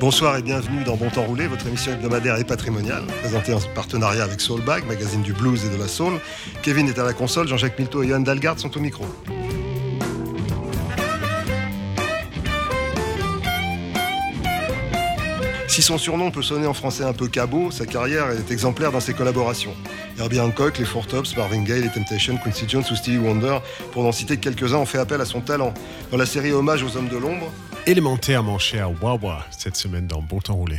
Bonsoir et bienvenue dans Bon Temps Roulé, votre émission hebdomadaire et patrimoniale, présentée en partenariat avec Soulbag, magazine du blues et de la soul. Kevin est à la console, Jean-Jacques Milto et Johan Dalgard sont au micro. Si son surnom peut sonner en français un peu cabot, sa carrière est exemplaire dans ses collaborations. Herbie Hancock, les Four Tops, Marvin Gaye, les Temptations, Quincy Jones ou Stevie Wonder, pour n'en citer quelques-uns, ont fait appel à son talent. Dans la série Hommage aux hommes de l'ombre, Élémentaire, mon cher Wawa, cette semaine dans Bon Temps Roulé.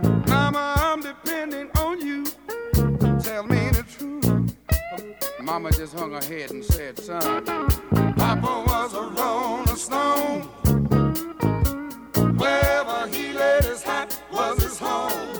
Mama just hung her head and said, son, Papa was a rolling stone. Wherever he laid his hat was his home.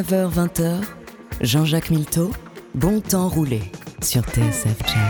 19h-20h, Jean-Jacques Milteau, bon temps roulé sur TSF Jazz.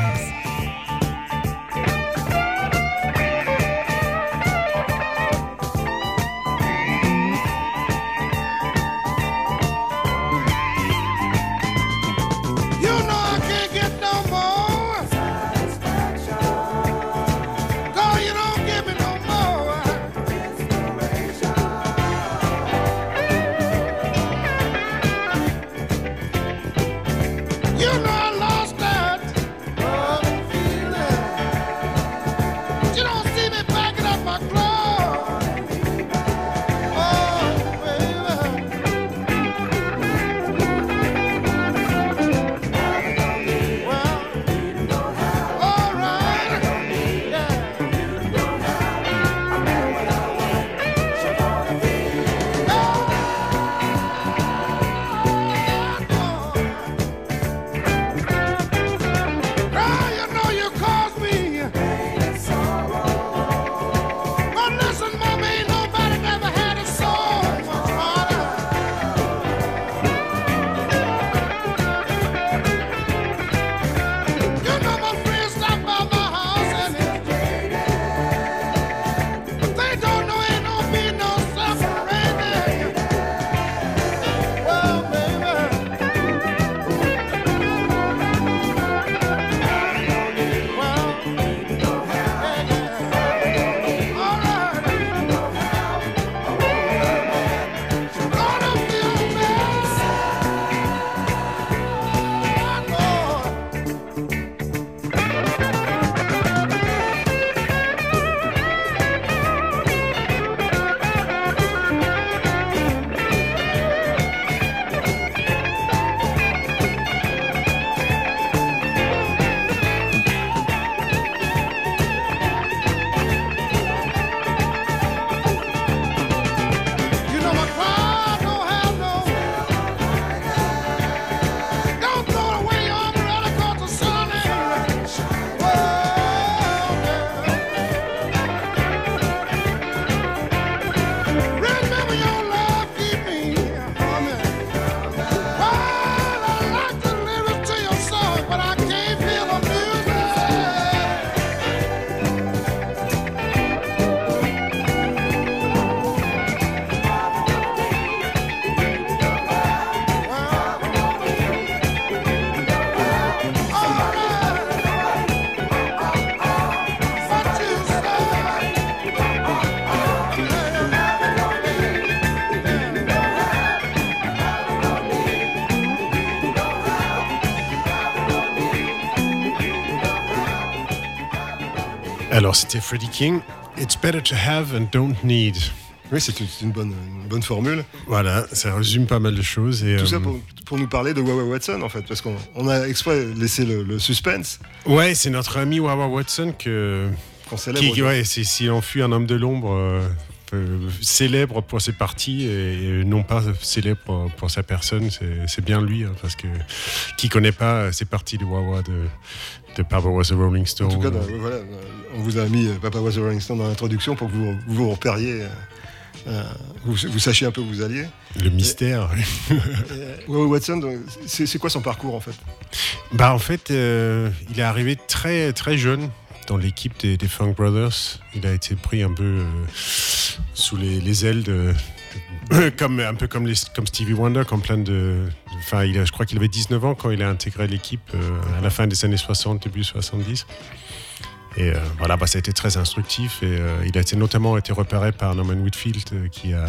Freddie King. It's better to have and don't need. Oui, c'est une, bonne, une bonne formule. Voilà, ça résume pas mal de choses. Et, Tout ça euh, pour, pour nous parler de Wawa Watson, en fait, parce qu'on on a exprès laissé le, le suspense Ouais, c'est notre ami Wawa Watson que, qu'on célèbre. qui, ouais, s'il en fut un homme de l'ombre. euh, euh, célèbre pour ses parties et, et non pas célèbre pour, pour sa personne, c'est bien lui, hein, parce que qui connaît pas ces parties de Wawa de, de Papa Was a Rolling En Stone tout cas, dans- voilà, on vous a mis euh, Papa Was a Rolling Stone dans l'introduction pour que vous vous, repériez, euh, euh, vous, vous sachiez un peu où vous alliez. le mystère. Euh, Watson, c'est quoi son parcours en fait? Bah en fait, euh, il est arrivé très très jeune dans l'équipe des, des Funk Brothers. Il a été pris un peu euh, sous les, les ailes de, comme un peu comme les, comme Stevie Wonder, comme plein de. Enfin, il a- je crois qu'il avait 19 ans quand il a intégré l'équipe euh, à la fin des années 60, début 70. Et euh, voilà, bah, ça a été très instructif. Et euh, il a été notamment été repéré par Norman Whitfield, qui a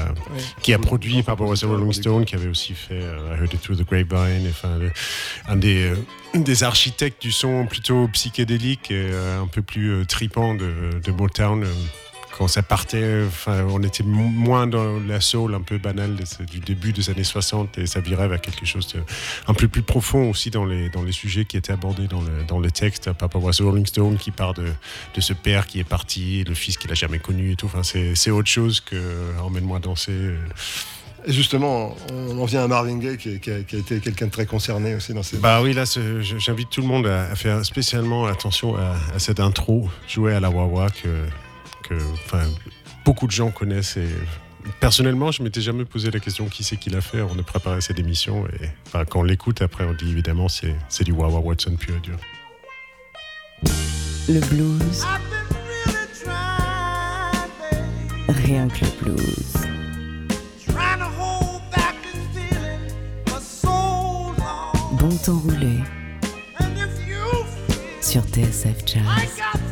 qui a produit Was a Rolling Stone, qui avait aussi fait euh, I Heard It Through the Grapevine, enfin, un des, des architectes du son plutôt psychédélique et un peu plus tripant de, de Motown. Quand ça partait, enfin, on était mo- moins dans la soul un peu banale du début des années 60 et ça virait vers quelque chose de, un peu plus profond aussi dans les, dans les sujets qui étaient abordés dans le, dans le texte. Papa Was a Rolling Stone qui part de, de ce père qui est parti, le fils qu'il a jamais connu et tout. Enfin, c'est autre chose que euh, Emmène-moi danser. euh, Et justement, on en vient à Marvin Gaye qui, qui a, qui a été quelqu'un de très concerné aussi dans ces. Bah oui, là, j'invite tout le monde à, à faire spécialement attention à, à cette intro jouée à la Wawa que, beaucoup de gens connaissent. Et personnellement, je m'étais jamais posé la question qui c'est qui l'a fait. On a préparé cette émission et quand on l'écoute, après, on dit évidemment c'est, du Wawa Watson pur et dur. Le blues. Rien que le blues. Bon temps roulé sur TSF Jazz.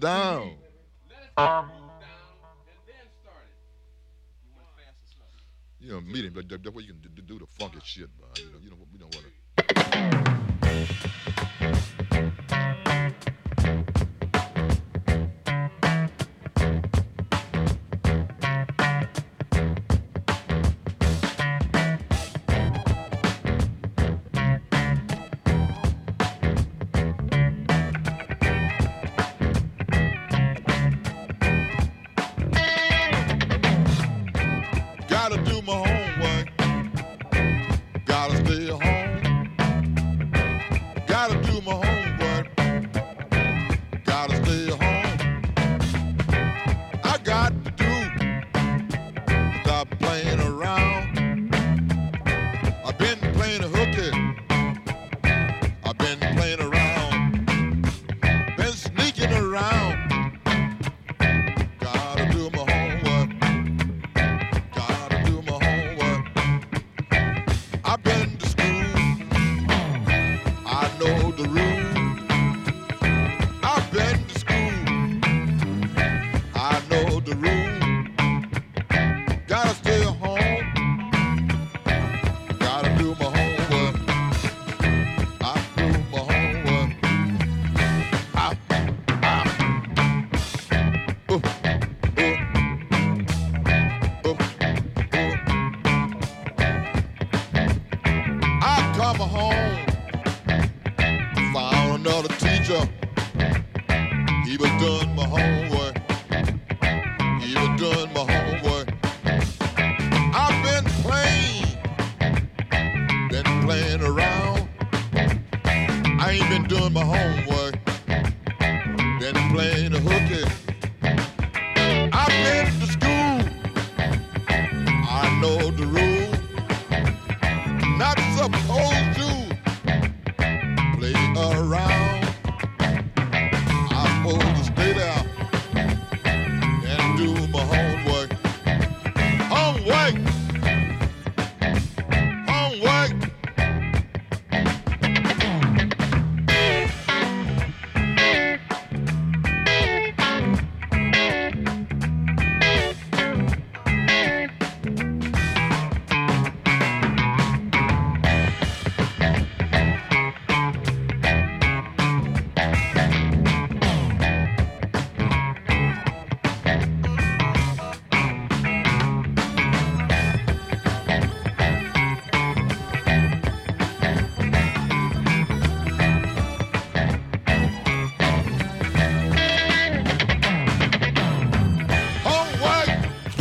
down.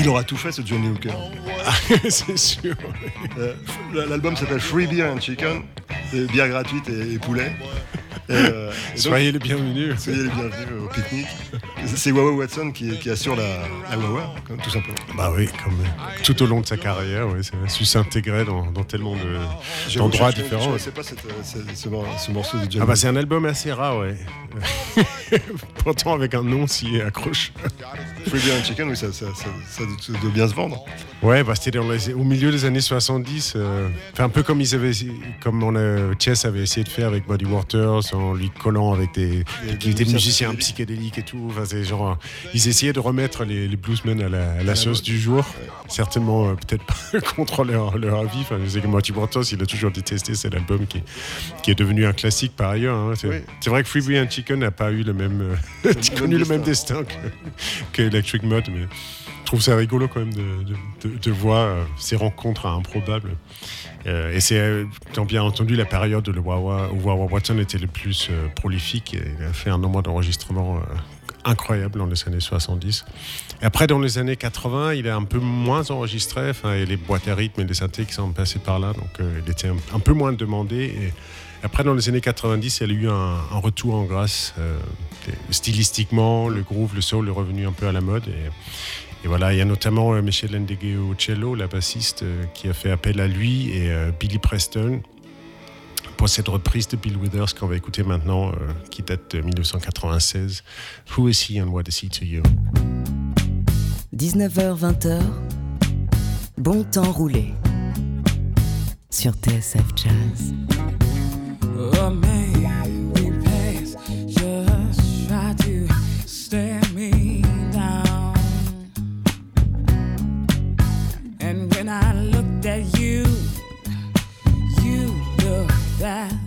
Il aura tout fait, ce Johnny Hooker. c'est sûr. Euh, L'album s'appelle Free Beer and Chicken, bière gratuite et, et poulet. Et, euh, et donc- Soyez les bienvenus. Soyez les bienvenus au pique-nique. C'est Wawa Watson qui, qui assure la, la Wawa, tout simplement. Bah oui, comme euh, tout au long de sa carrière, ouais, ça a su s'intégrer dans, dans tellement de- d'endroits je- je- Je différents. connaissais pas cette- cette- ce, mor- ce morceau de Johnny Ah bah c'est un album assez rare, ouais. Pourtant avec un nom si accroche. Free Beer and Chicken, oui, ça, ça, doit bien se vendre. Ouais, bah c'était dans les- au milieu des années 70. euh, enfin, un peu comme ils avaient, comme on a, Chess avait essayé de faire avec Buddy Waters en lui collant avec des, Des- des musiciens psychédéliques. et tout. Enfin, c'est genre, ils essayaient de remettre les, les bluesmen à la, à la sauce du jour. Certainement, euh, peut-être pas contre leur, leur avis. Enfin, je sais que Buddy Waters, il a toujours détesté cet album qui, qui est devenu un classique par ailleurs. hein. C'est Oui. vrai que Free and Chicken n'a pas eu le même, euh, même connu le même destin que, que Electric Mud, mais je trouve ça rigolo quand même de, voir euh, ces rencontres improbables. Euh, et c'est euh, bien entendu la période où, le Wawa, où Wawa Watson était le plus prolifique. Il a fait un nombre d'enregistrements euh, incroyable dans les années 70. Et après, dans les années 80, il a un peu moins enregistré. Enfin, et les boîtes à rythme et les synthés qui sont passés par là. Donc, il était un, peu moins demandé. Et après, dans les années 90, il y a eu un, retour en grâce. stylistiquement, le groove, le soul est revenu un peu à la mode. Et voilà, il y a notamment euh, Michel Cello, la bassiste, euh, qui a fait appel à lui et euh, Billy Preston pour cette reprise de Bill Withers qu'on va écouter maintenant, euh, qui date de 1996. Who is he and what is he to you? 19h-20h, bon temps roulé sur TSF Jazz. Oh Yeah.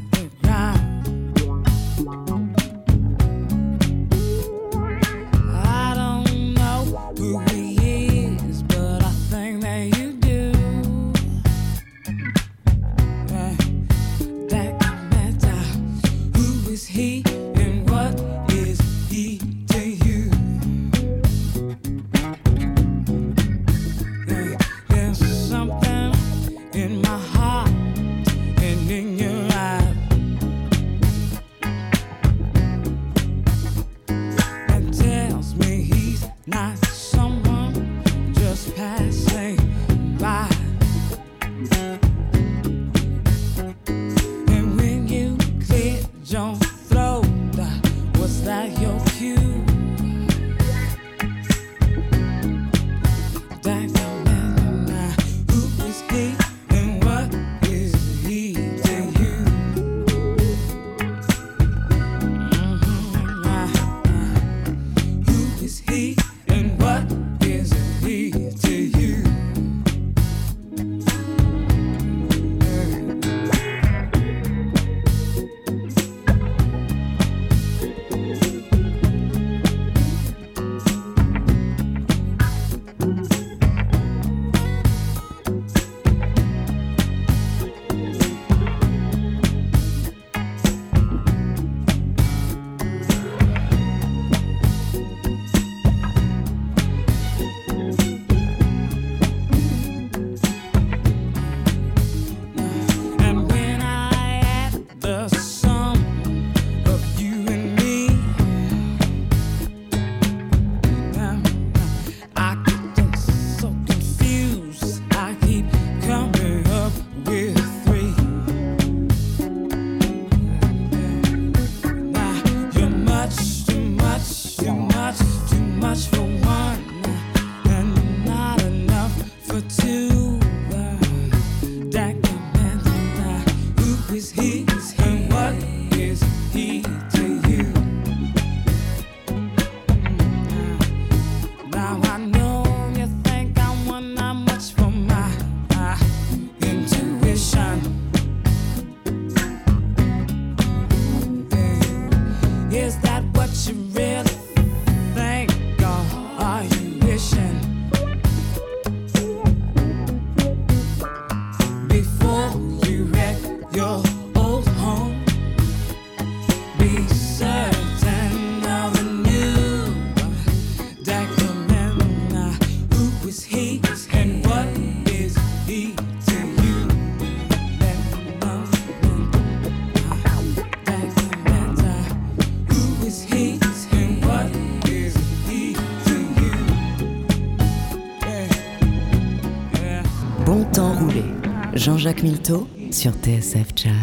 Jean-Jacques Milteau sur TSF Jazz.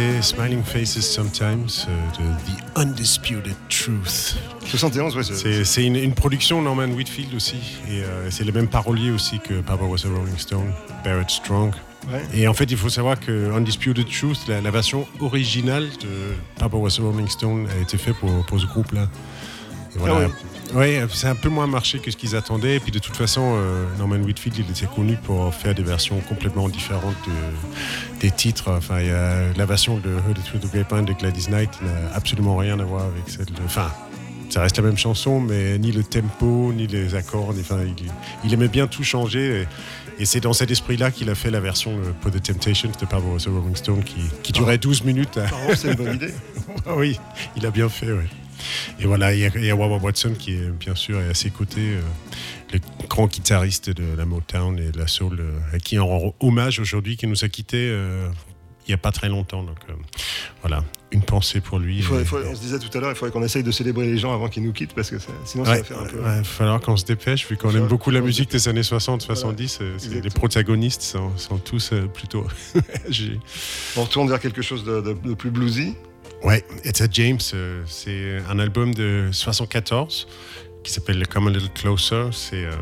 C'était Smiling Faces Sometimes euh, de The Undisputed Truth. 71, ouais, c'est- une, une production Norman Whitfield aussi, et euh, c'est le même parolier aussi que Papa Was a Rolling Stone, Barrett Strong. Ouais. Et en fait, il faut savoir que Undisputed Truth, la, la version originale de Papa Was a Rolling Stone, a été faite pour, pour ce groupe-là. Et voilà. Ouais, c'est un peu moins marché que ce qu'ils attendaient. Et puis de toute façon, euh, Norman Whitfield, il était connu pour faire des versions complètement différentes de- des titres. Enfin, il y a la version de Through the Grapevine de Gladys Knight n'a absolument rien à voir avec celle de. Enfin, ça reste la même chanson, mais ni le tempo, ni les accords. ni- Enfin, il, il aimait bien tout changer. Et, et c'est dans cet esprit-là qu'il a fait la version pour The Temptations de Pablo The Rolling Stone qui, qui durait 12 minutes. à- c'est une bonne idée. oui, il a bien fait, oui. Et voilà, il y, a, Wawa Watson qui est bien sûr à ses côtés, euh, le grand guitariste de la Motown et de la Soul, euh, à qui on rend hommage aujourd'hui, qui nous a quittés euh, il n'y a pas très longtemps. Donc euh, voilà, une pensée pour lui. Il faut- Et- il faut- on se disait tout à l'heure, il faudrait qu'on essaye de célébrer les gens avant qu'ils nous quittent parce que ça- sinon ça Ouais, va faire un peu. ouais, il va falloir qu'on se dépêche, vu qu'on aime beaucoup la musique des années 60, 70. euh, c'est- les protagonistes sont, sont tous euh, plutôt âgés. On retourne vers quelque chose de, de- de plus bluesy. Ouais, It's a James, euh, c'est un album de 74 qui s'appelle Come a Little Closer. C'est euh,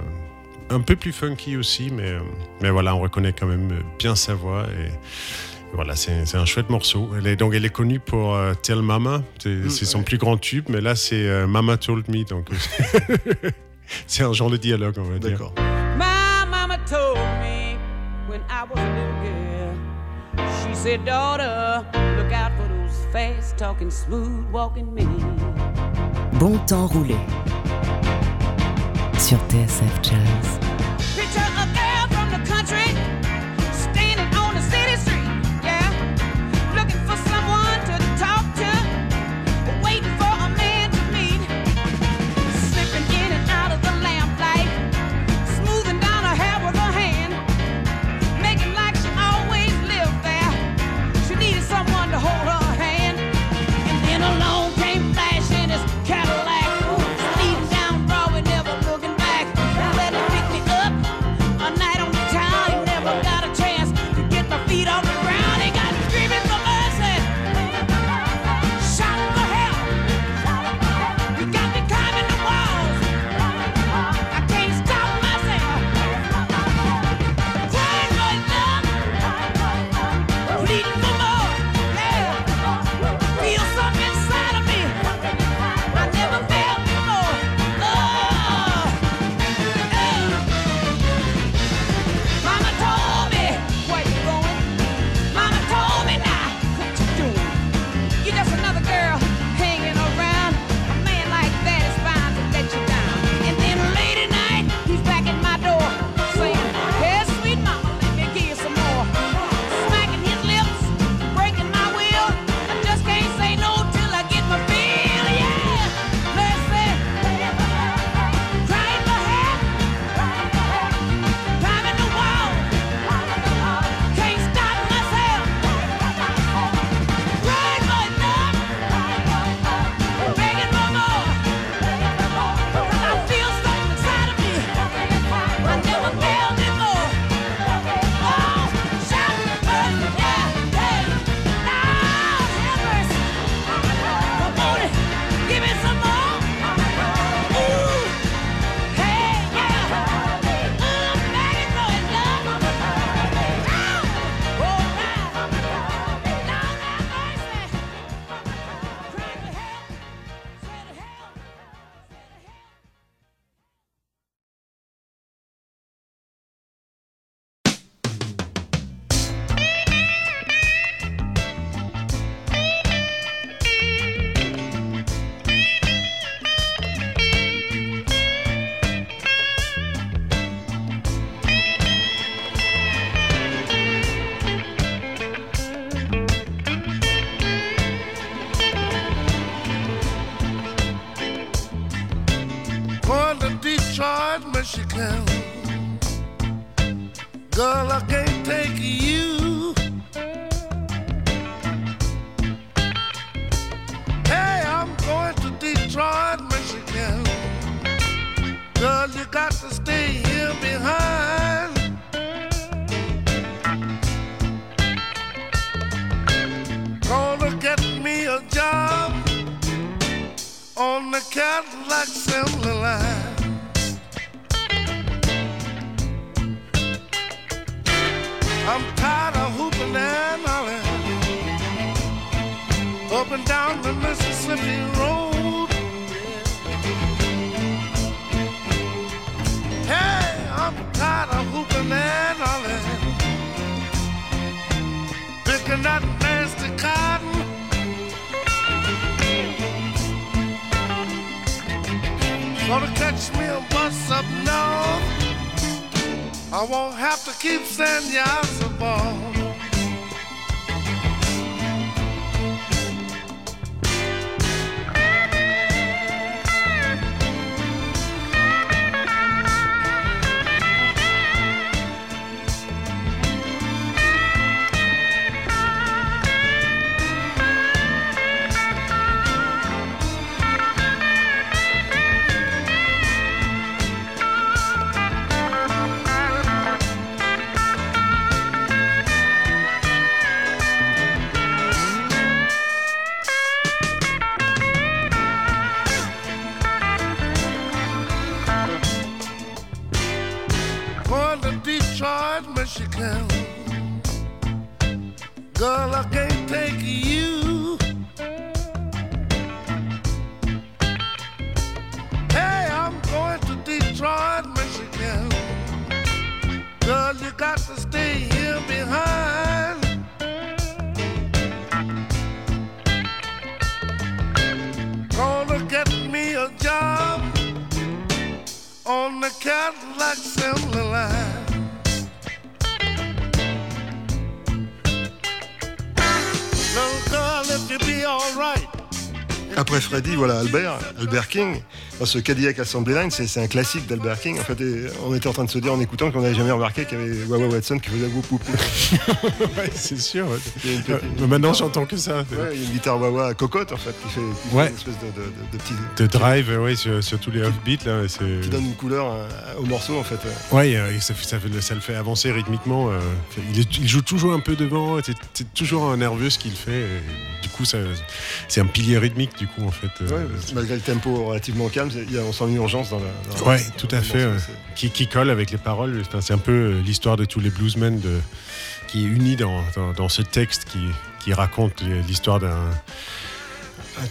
un peu plus funky aussi, mais, euh, mais voilà, on reconnaît quand même bien sa voix. Et, voilà, c'est un chouette morceau. Elle est, donc, elle est connue pour euh, Tell Mama, c'est c'est son plus grand tube, mais là, c'est euh, Mama Told Me. Donc, c'est un genre de dialogue, on va dire. D'accord. My mama told me when I was a little girl, she said, Daughter, look out for those fast talking, smooth walking men. Bon temps roulé sur TSF Jazz. Michigan. Girl, I can't take you. Voilà Albert, Albert King. Dans ce Cadillac Assembly Line, c'est un classique d'Albert King. En fait, et on était en train de se dire en écoutant qu'on n'avait jamais remarqué qu'il y avait Wawa Watson qui faisait whoop. ouais, c'est sûr. ouais. Une petite- Euh, maintenant, j'entends que ça. Ouais, il y a une guitare Wawa cocotte en fait qui fait, qui fait Ouais. une espèce de, de, de- de petit. De drive, ouais, sur, sur tous les offbeats là, qui donne une couleur euh, au morceau en fait. Ouais, euh, et ça, fait- ça, fait- ça le fait avancer rythmiquement. euh, il, est- il joue toujours un peu devant, c'est toujours nerveux ce qu'il fait. et du coup, c'est un pilier rythmique, du coup, en fait. euh, malgré le tempo relativement calme, y a- on sent une urgence dans la. dans- Ouais, tout à fait. Qui, qui colle avec les paroles. C'est un peu euh, l'histoire de tous les bluesmen de, qui est unie dans, dans, dans ce texte qui, qui raconte l'histoire d'un.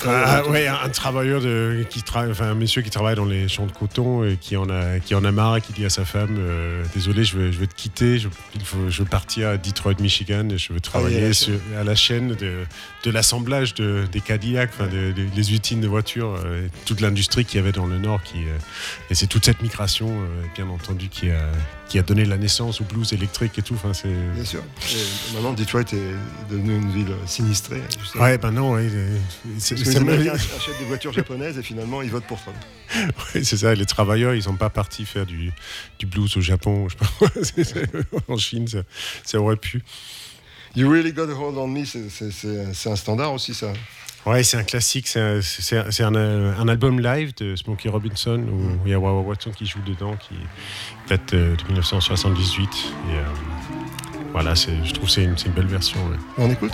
Ah, ouais, un, un travailleur de, qui tra- enfin, un monsieur qui travaille dans les champs de coton et qui en a, qui en a marre et qui dit à sa femme euh, Désolé, je vais, je vais te quitter, je, il faut, je veux partir à Detroit, Michigan, et je veux travailler à la sur- à la chaîne de, de l'assemblage de, des Cadillacs, enfin, de- de- les usines de voitures, euh, toute l'industrie qu'il y avait dans le Nord. Qui, euh, et c'est toute cette migration, bien entendu, qui a, qui a donné la naissance au blues électrique et tout. Enfin, c'est... Bien sûr. Et maintenant, Detroit est devenue une ville sinistrée. Ouais, ben non, ouais, c'est- Parce que les Américains achètent des voitures japonaises et finalement ils votent pour Trump. Oui, c'est ça. Les travailleurs, ils sont pas partis faire du, du blues au Japon, je sais pas. En Chine, ça, ça aurait pu. You Really Got a Hold on Me, c'est- un standard aussi ça. Ouais, c'est un classique. C'est un, un, euh, un album live de Smokey Robinson où il y a Wawa Watson qui joue dedans, qui date euh, de 1978. Et euh, voilà, je trouve que c'est une, belle version. ouais. On écoute?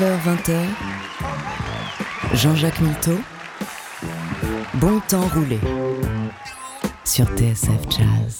19h-20h, Jean-Jacques Milteau, Bon temps roulé sur TSF Jazz.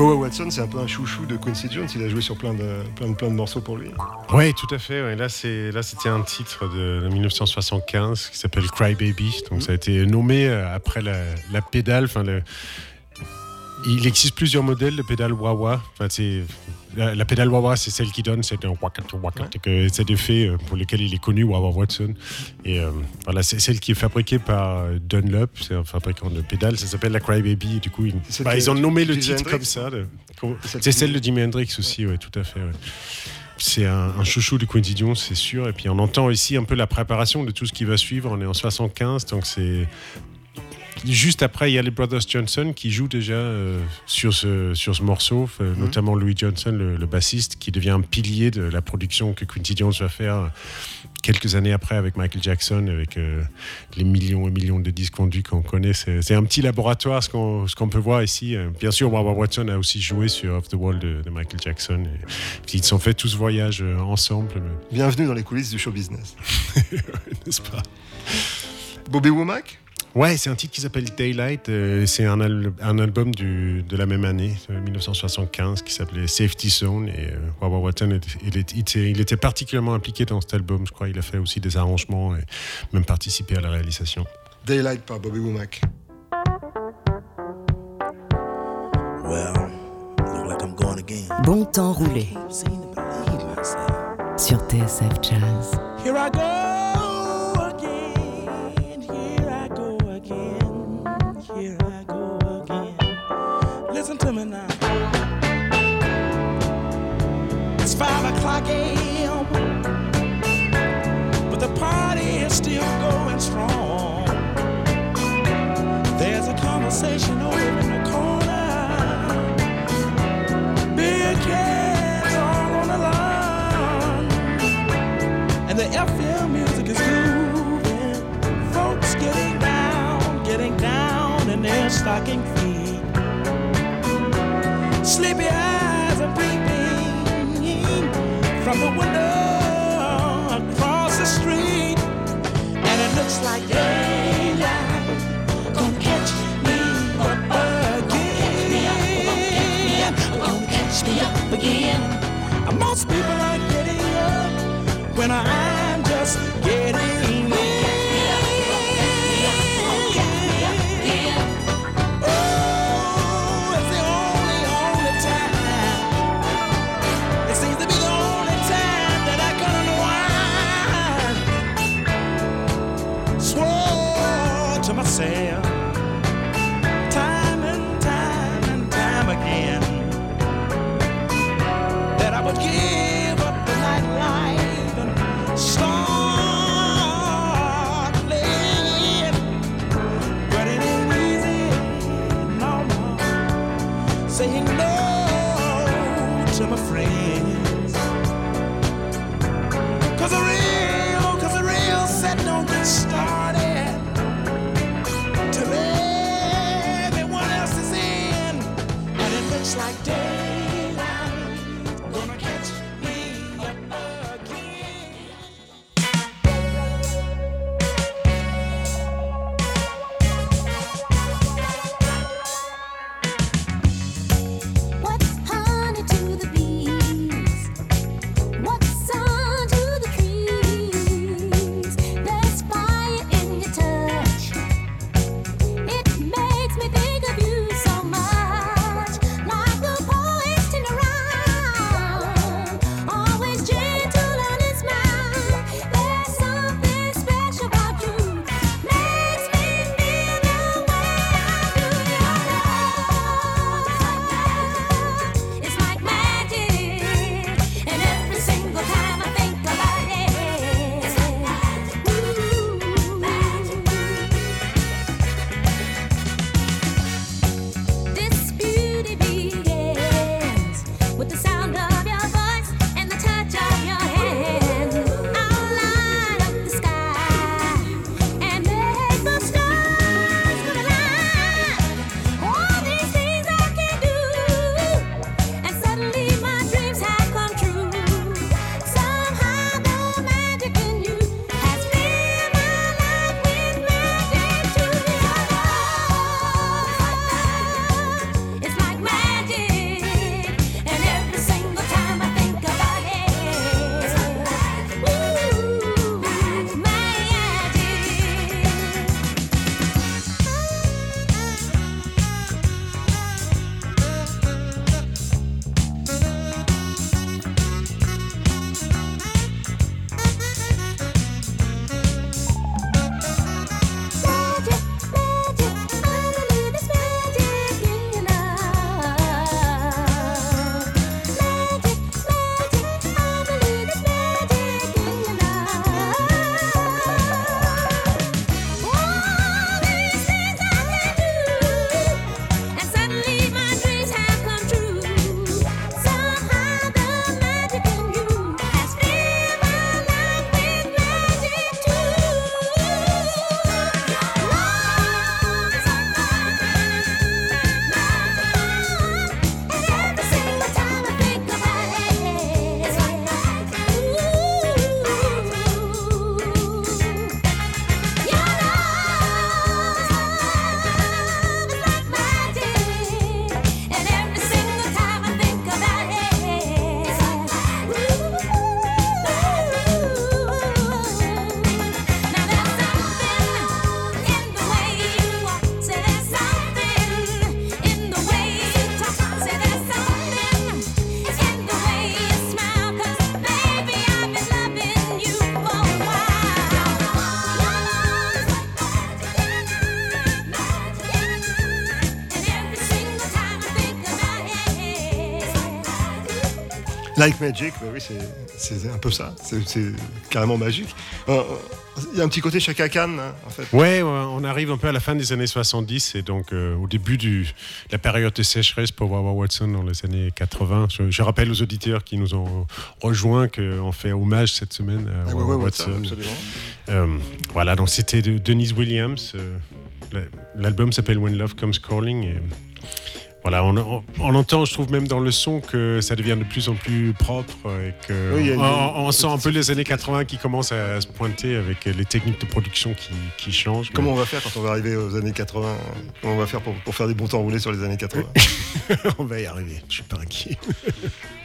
Boa Watson, c'est un peu un chouchou de Quincy Jones. Il a joué sur plein de, plein de, plein de morceaux pour lui. Oui, tout à fait. Là, c'était un titre de, de 1975 qui s'appelle Cry Baby. Donc, ça a été nommé euh, après la, pédale. Enfin, il existe plusieurs modèles de pédale wah-wah. Enfin, c'est la, la pédale wah-wah, c'est celle qui donne cet que cet effet euh, pour lequel il est connu, wah-wah Watson. Et euh, voilà, c'est celle qui est fabriquée par euh, Dunlop, c'est un fabricant de pédales. Ça s'appelle la Cry Baby. Et du coup, ils, bah, ils ont nommé le titre Hendrix comme ça. C'est celle de Jimi Hendrix aussi, ouais, tout à fait. ouais. C'est un, un chouchou de Quincy c'est sûr. Et puis on entend ici un peu la préparation de tout ce qui va suivre. On est en 75, donc c'est juste après, il y a les Brothers Johnson qui jouent déjà euh, sur, ce, sur ce morceau, euh, notamment Louis Johnson, le, le bassiste, qui devient un pilier de la production que Quincy Jones va faire quelques années après avec Michael Jackson, avec euh, les millions et millions de disques vendus qu'on connaît. C'est un petit laboratoire, ce qu'on peut voir ici. Euh, Bien sûr, Wawa Watson a aussi joué sur Off the Wall de, de Michael Jackson. Et, ils se sont fait tout ce voyage euh, ensemble, Bienvenue dans les coulisses du show business. n'est-ce pas? Bobby Womack? Ouais, c'est un titre qui s'appelle Daylight. euh, c'est un, al- un album du- de la même année, euh, 1975, qui s'appelait Safety Zone. Et euh, Wawa Watson, était- il, était- il était, il était particulièrement impliqué dans cet album. Je crois il a fait aussi des arrangements et même participé à la réalisation. Daylight par Bobby Womack. Well, look like I'm going again. Bon temps roulé sur TSF Jazz. Here I go listen to me now. It's five o'clock a.m., but the party is still going strong. There's a conversation over in the corner. Big cats all on the line, and the FM music is moving. Folks getting down, getting down and they're stocking. Sleepy eyes are peeping from the window across the street. And it looks like daylight gonna catch me up again. Gonna catch me up again. Most people are getting up when I'm Like Magic, bah oui, c'est- un peu ça. C'est carrément magique. Euh, Il y a un petit côté Chaka Khan, hein, en fait. Ouais, on arrive un peu à la fin des années 70 et donc euh, au début de la période de sécheresse pour Wawa Watson dans les années 80. Je, je rappelle aux auditeurs qui nous ont rejoints qu'on fait hommage cette semaine à Ah, Wawa Watson. Watson, absolument. Euh, voilà, donc c'était de Denise Williams. euh, la- L'album s'appelle When Love Comes Calling. Et, voilà, on, on- on entend, je trouve même dans le son que ça devient de plus en plus propre et que Oui, une- on, sent un peu les années 80 qui commencent à se pointer avec les techniques de production qui, qui changent. Comment on va faire quand on va arriver aux années 80 Comment on va faire pour, pour faire des bons temps roulés sur les années 80 on va y arriver, je suis pas inquiet.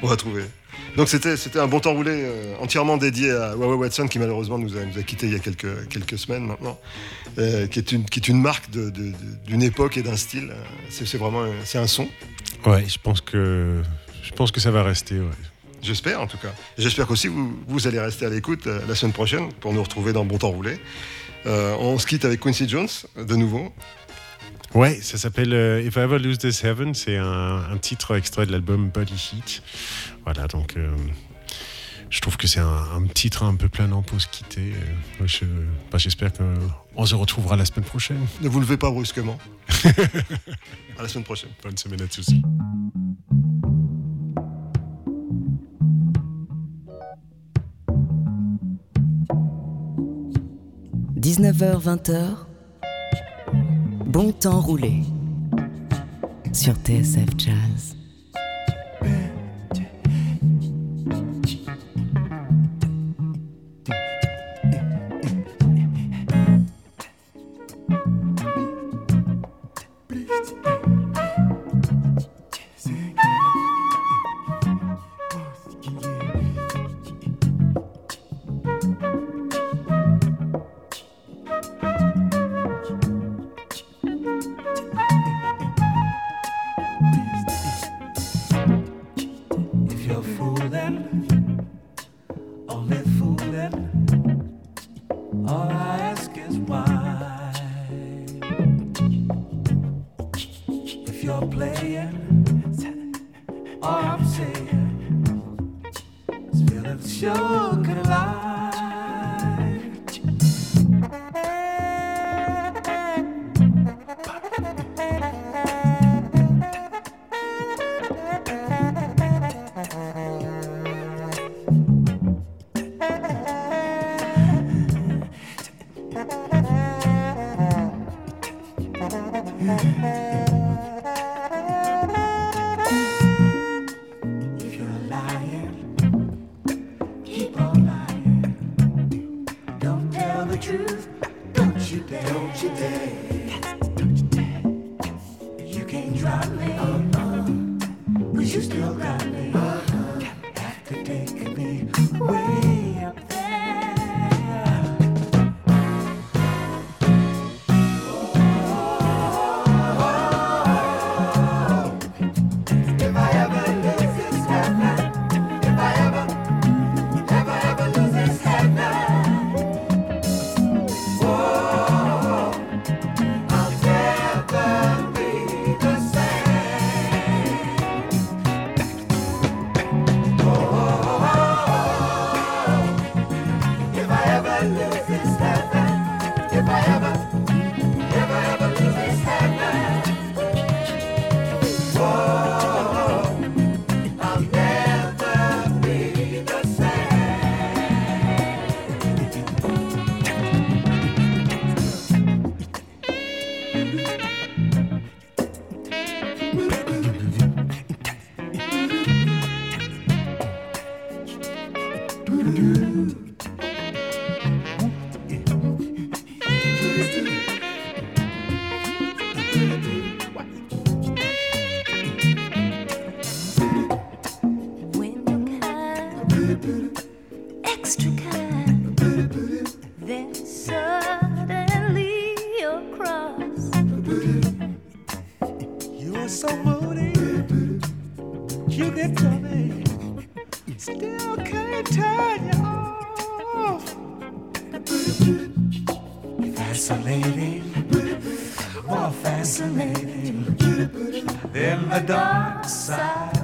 On va trouver. Donc c'était c'était un bon temps roulé euh, entièrement dédié à Wawa Watson qui malheureusement nous a, nous a quittés il y a quelques, quelques semaines maintenant, euh, qui, est une, qui est une marque de- de- de- d'une époque et d'un style. C'est c'est vraiment un- c'est un son. Ouais, je pense que je pense que ça va rester. ouais. J'espère en tout cas. J'espère qu'aussi vous, vous allez rester à l'écoute euh, la semaine prochaine pour nous retrouver dans Bon Temps Roulé. On se quitte avec Quincy Jones de nouveau. Ouais, ça s'appelle If I Ever Lose This Heaven. C'est un, un titre extrait de l'album Body Heat. Voilà, donc euh, je trouve que c'est un, un titre un peu planant pour se quitter. Euh, je- bah, J'espère qu'on se retrouvera la semaine prochaine. Ne vous levez pas brusquement. à la semaine prochaine. Bonne semaine à tous. 19h-20h, bon temps roulé sur TSF Jazz. The truth. Don't you dare. Don't you dare. Don't you dare. You can't drive me. uh Cause you still got you get to me. Still can't turn you off. Fascinating, more fascinating than the dark side